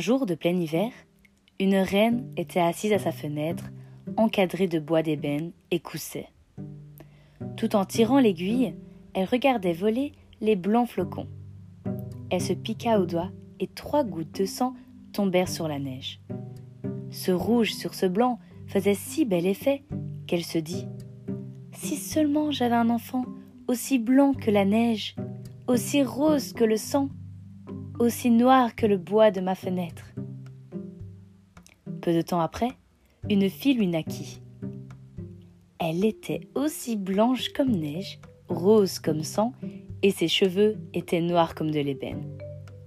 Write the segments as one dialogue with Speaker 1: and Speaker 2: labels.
Speaker 1: jour de plein hiver, une reine était assise à sa fenêtre, encadrée de bois d'ébène, et coussait. Tout en tirant l'aiguille, elle regardait voler les blancs flocons. Elle se piqua au doigt et trois gouttes de sang tombèrent sur la neige. Ce rouge sur ce blanc faisait si bel effet qu'elle se dit Si seulement j'avais un enfant aussi blanc que la neige, aussi rose que le sang, aussi noir que le bois de ma fenêtre. Peu de temps après, une fille lui naquit. Elle était aussi blanche comme neige, rose comme sang, et ses cheveux étaient noirs comme de l'ébène.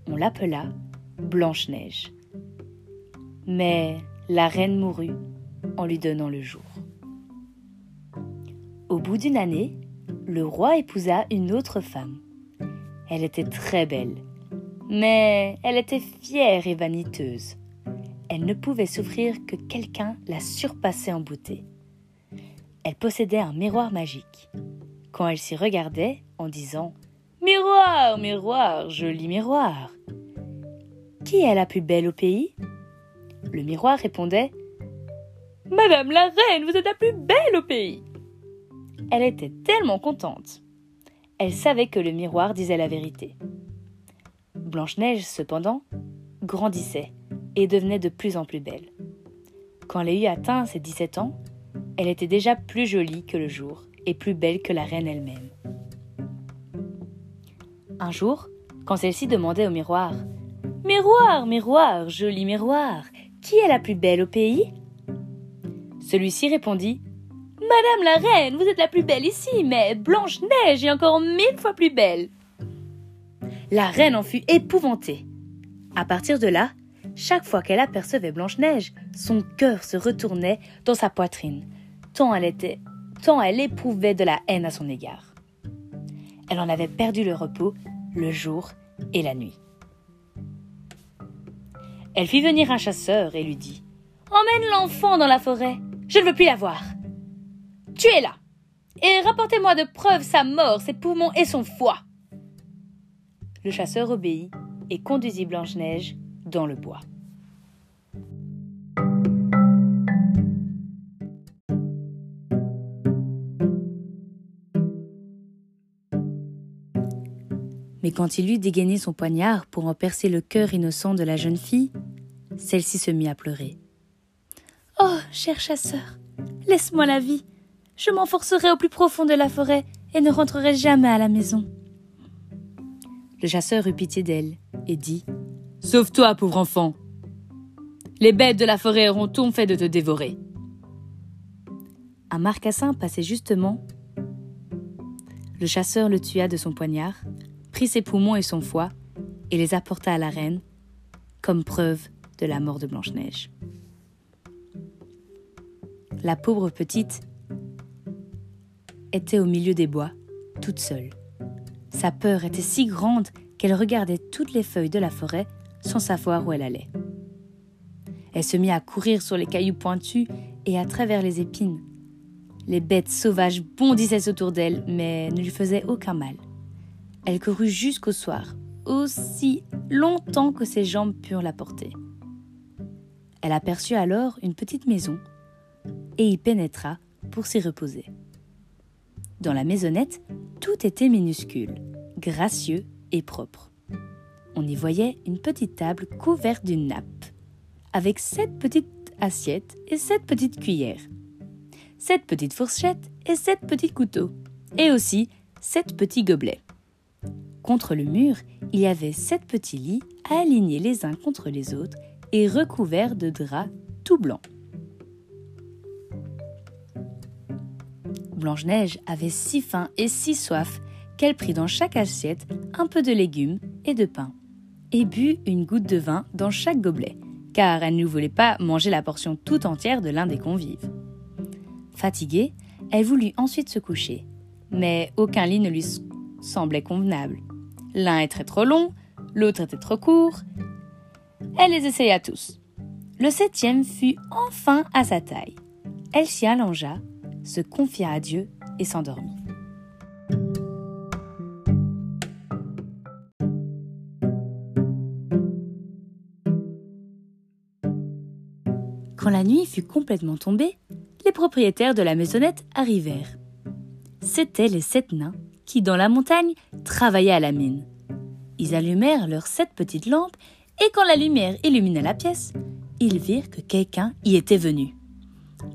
Speaker 1: On l'appela Blanche-Neige. Mais la reine mourut en lui donnant le jour. Au bout d'une année, le roi épousa une autre femme. Elle était très belle, mais elle était fière et vaniteuse. Elle ne pouvait souffrir que quelqu'un la surpassait en beauté. Elle possédait un miroir magique. Quand elle s'y regardait en disant Miroir, miroir, joli miroir. Qui est la plus belle au pays? Le miroir répondait Madame la reine, vous êtes la plus belle au pays. Elle était tellement contente. Elle savait que le miroir disait la vérité. Blanche-Neige, cependant, grandissait et devenait de plus en plus belle. Quand elle eut atteint ses 17 ans, elle était déjà plus jolie que le jour et plus belle que la reine elle-même. Un jour, quand celle-ci demandait au miroir Miroir, miroir, joli miroir, qui est la plus belle au pays? Celui-ci répondit Madame la reine, vous êtes la plus belle ici, mais Blanche-Neige est encore mille fois plus belle. La reine en fut épouvantée. À partir de là, chaque fois qu'elle apercevait Blanche-Neige, son cœur se retournait dans sa poitrine, tant elle était, tant elle éprouvait de la haine à son égard. Elle en avait perdu le repos le jour et la nuit. Elle fit venir un chasseur et lui dit Emmène l'enfant dans la forêt, je ne veux plus la voir. Tuez-la et rapportez-moi de preuves sa mort, ses poumons et son foie. Le chasseur obéit et conduisit Blanche-Neige dans le bois. Mais quand il eut dégainé son poignard pour en percer le cœur innocent de la jeune fille, celle-ci se mit à pleurer. Oh, cher chasseur, laisse-moi la vie. Je m'enforcerai au plus profond de la forêt et ne rentrerai jamais à la maison. Le chasseur eut pitié d'elle et dit Sauve-toi, pauvre enfant. Les bêtes de la forêt auront tout fait de te dévorer. Un marcassin passait justement. Le chasseur le tua de son poignard, prit ses poumons et son foie et les apporta à la reine comme preuve de la mort de Blanche-Neige. La pauvre petite était au milieu des bois, toute seule. Sa peur était si grande qu'elle regardait toutes les feuilles de la forêt sans savoir où elle allait. Elle se mit à courir sur les cailloux pointus et à travers les épines. Les bêtes sauvages bondissaient autour d'elle, mais ne lui faisaient aucun mal. Elle courut jusqu'au soir, aussi longtemps que ses jambes purent la porter. Elle aperçut alors une petite maison et y pénétra pour s'y reposer. Dans la maisonnette, tout était minuscule, gracieux et propre. On y voyait une petite table couverte d'une nappe, avec sept petites assiettes et sept petites cuillères, sept petites fourchettes et sept petits couteaux, et aussi sept petits gobelets. Contre le mur, il y avait sept petits lits alignés les uns contre les autres et recouverts de draps tout blancs. Blanche-Neige avait si faim et si soif qu'elle prit dans chaque assiette un peu de légumes et de pain, et but une goutte de vin dans chaque gobelet, car elle ne voulait pas manger la portion tout entière de l'un des convives. Fatiguée, elle voulut ensuite se coucher, mais aucun lit ne lui semblait convenable. L'un était trop long, l'autre était trop court. Elle les essaya tous. Le septième fut enfin à sa taille. Elle s'y allongea, se confia à Dieu et s'endormit. Quand la nuit fut complètement tombée, les propriétaires de la maisonnette arrivèrent. C'étaient les sept nains qui, dans la montagne, travaillaient à la mine. Ils allumèrent leurs sept petites lampes et quand la lumière illumina la pièce, ils virent que quelqu'un y était venu.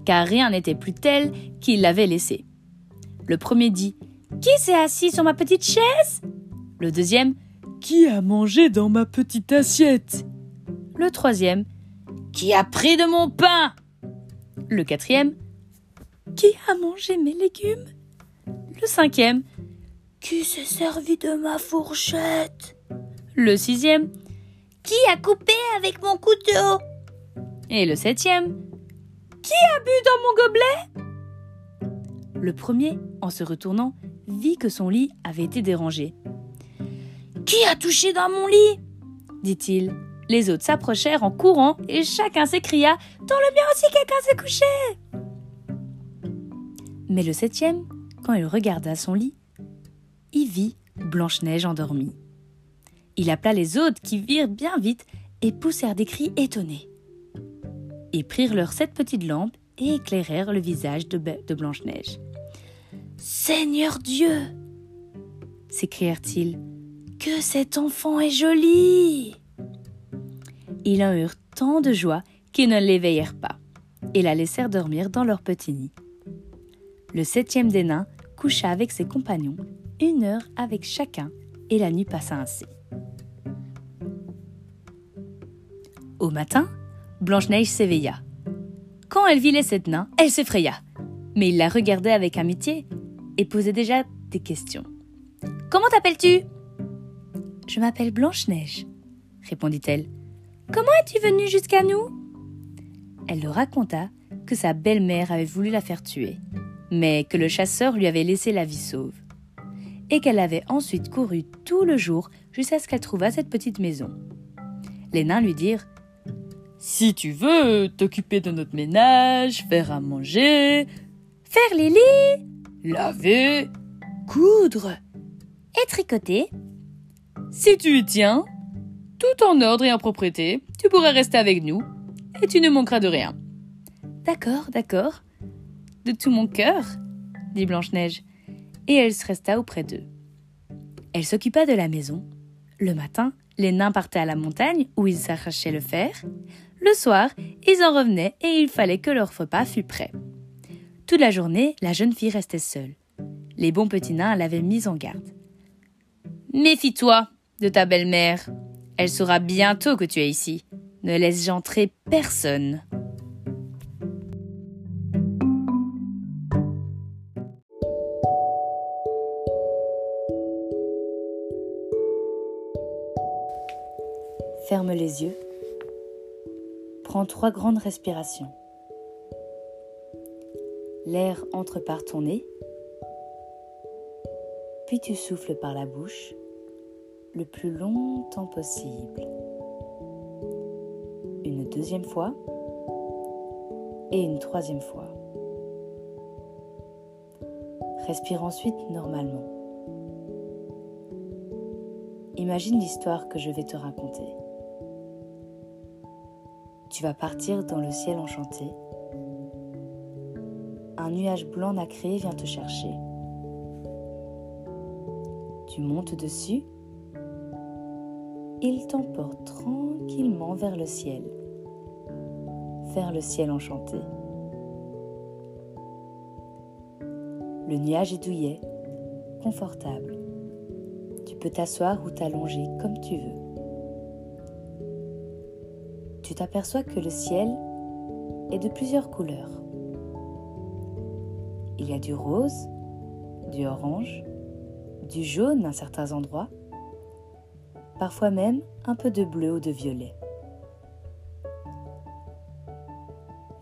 Speaker 1: Car rien n'était plus tel qu'il l'avait laissé. Le premier dit Qui s'est assis sur ma petite chaise? Le deuxième
Speaker 2: Qui a mangé dans ma petite assiette?
Speaker 1: Le troisième Qui a pris de mon pain? Le quatrième Qui a mangé mes légumes? Le cinquième
Speaker 3: Qui s'est servi de ma fourchette?
Speaker 1: Le sixième
Speaker 3: Qui a coupé avec mon couteau?
Speaker 1: Et le septième
Speaker 3: Qui a bu dans mon gobelet?
Speaker 1: Le premier, en se retournant, vit que son lit avait été dérangé.
Speaker 3: Qui a touché dans mon lit?
Speaker 1: dit-il. Les autres s'approchèrent en courant et chacun s'écria Dans le mien aussi quelqu'un s'est couché Mais le septième, quand il regarda son lit, y vit Blanche-Neige endormie. Il appela les autres qui virent bien vite et poussèrent des cris étonnés. Ils prirent leurs sept petites lampes et éclairèrent le visage de, de Blanche-Neige.
Speaker 3: Seigneur Dieu
Speaker 1: s'écrièrent-ils,
Speaker 3: que cet enfant est joli
Speaker 1: Ils en eurent tant de joie qu'ils ne l'éveillèrent pas et la laissèrent dormir dans leur petit nid. Le septième des nains coucha avec ses compagnons, une heure avec chacun, et la nuit passa ainsi. Au matin, Blanche-Neige s'éveilla. Quand elle vit les sept nains, elle s'effraya. Mais il la regardait avec amitié et posait déjà des questions. Comment t'appelles-tu Je m'appelle Blanche-Neige, répondit-elle. Comment es-tu venue jusqu'à nous? Elle leur raconta que sa belle-mère avait voulu la faire tuer, mais que le chasseur lui avait laissé la vie sauve, et qu'elle avait ensuite couru tout le jour jusqu'à ce qu'elle trouvât cette petite maison. Les nains lui dirent
Speaker 2: Si tu veux t'occuper de notre ménage, faire à manger,
Speaker 3: faire les lits,
Speaker 2: laver,
Speaker 3: coudre et tricoter,
Speaker 2: si tu y tiens, tout en ordre et en propreté, tu pourras rester avec nous et tu ne manqueras de rien.
Speaker 1: D'accord, d'accord. De tout mon cœur, dit Blanche-Neige, et elle se resta auprès d'eux. Elle s'occupa de la maison. Le matin, les nains partaient à la montagne où ils s'arrachaient le fer. Le soir, ils en revenaient et il fallait que leur repas fût prêt. Toute la journée, la jeune fille restait seule. Les bons petits nains l'avaient mise en garde. Méfie-toi de ta belle-mère. Elle saura bientôt que tu es ici. Ne laisse entrer personne. Ferme les yeux. Prends trois grandes respirations. L'air entre par ton nez, puis tu souffles par la bouche le plus longtemps possible. Une deuxième fois et une troisième fois. Respire ensuite normalement. Imagine l'histoire que je vais te raconter. Tu vas partir dans le ciel enchanté. Un nuage blanc nacré vient te chercher. Tu montes dessus. Il t'emporte tranquillement vers le ciel, vers le ciel enchanté. Le nuage est douillet, confortable. Tu peux t'asseoir ou t'allonger comme tu veux. T'aperçois que le ciel est de plusieurs couleurs. Il y a du rose, du orange, du jaune à certains endroits, parfois même un peu de bleu ou de violet.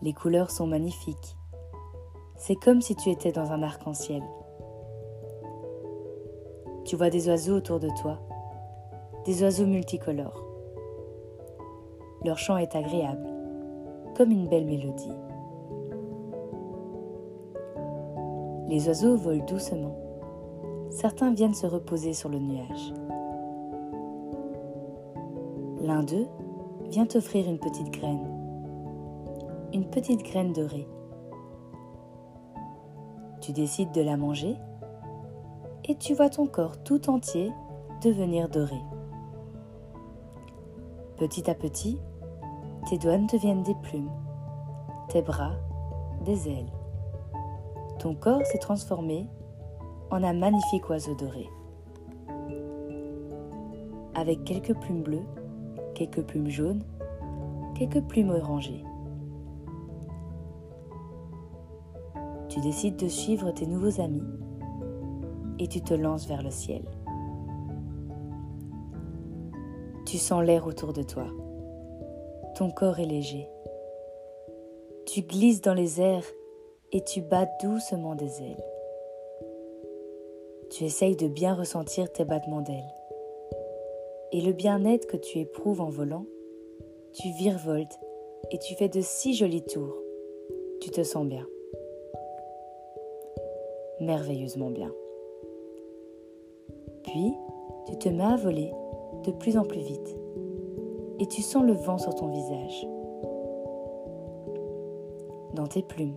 Speaker 1: Les couleurs sont magnifiques. C'est comme si tu étais dans un arc-en-ciel. Tu vois des oiseaux autour de toi, des oiseaux multicolores. Leur chant est agréable, comme une belle mélodie. Les oiseaux volent doucement. Certains viennent se reposer sur le nuage. L'un d'eux vient t'offrir une petite graine. une petite graine dorée. Tu décides de la manger et tu vois ton corps tout entier devenir doré. Petit à petit, tes doigts deviennent des plumes, tes bras des ailes. Ton corps s'est transformé en un magnifique oiseau doré. Avec quelques plumes bleues, quelques plumes jaunes, quelques plumes orangées. Tu décides de suivre tes nouveaux amis et tu te lances vers le ciel. Tu sens l'air autour de toi. Ton corps est léger. Tu glisses dans les airs et tu bats doucement des ailes. Tu essayes de bien ressentir tes battements d'ailes. Et le bien-être que tu éprouves en volant, tu virevoltes et tu fais de si jolis tours. Tu te sens bien. Merveilleusement bien. Puis, tu te mets à voler de plus en plus vite et tu sens le vent sur ton visage, dans tes plumes.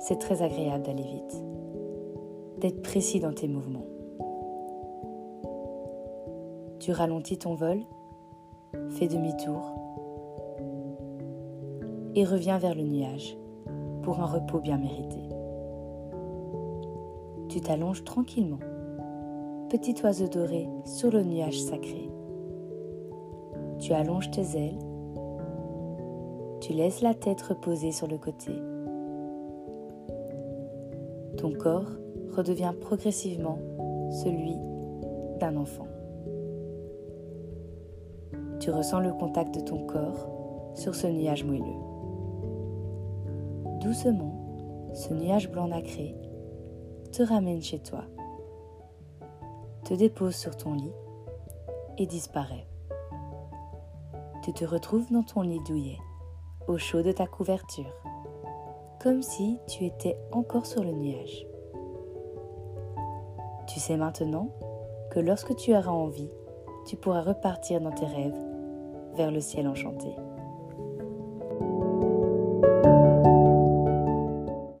Speaker 1: C'est très agréable d'aller vite, d'être précis dans tes mouvements. Tu ralentis ton vol, fais demi-tour et reviens vers le nuage pour un repos bien mérité. Tu t'allonges tranquillement petit oiseau doré sur le nuage sacré. Tu allonges tes ailes, tu laisses la tête reposer sur le côté. Ton corps redevient progressivement celui d'un enfant. Tu ressens le contact de ton corps sur ce nuage moelleux. Doucement, ce nuage blanc nacré te ramène chez toi te dépose sur ton lit et disparaît. Tu te retrouves dans ton lit douillet, au chaud de ta couverture, comme si tu étais encore sur le nuage. Tu sais maintenant que lorsque tu auras envie, tu pourras repartir dans tes rêves vers le ciel enchanté.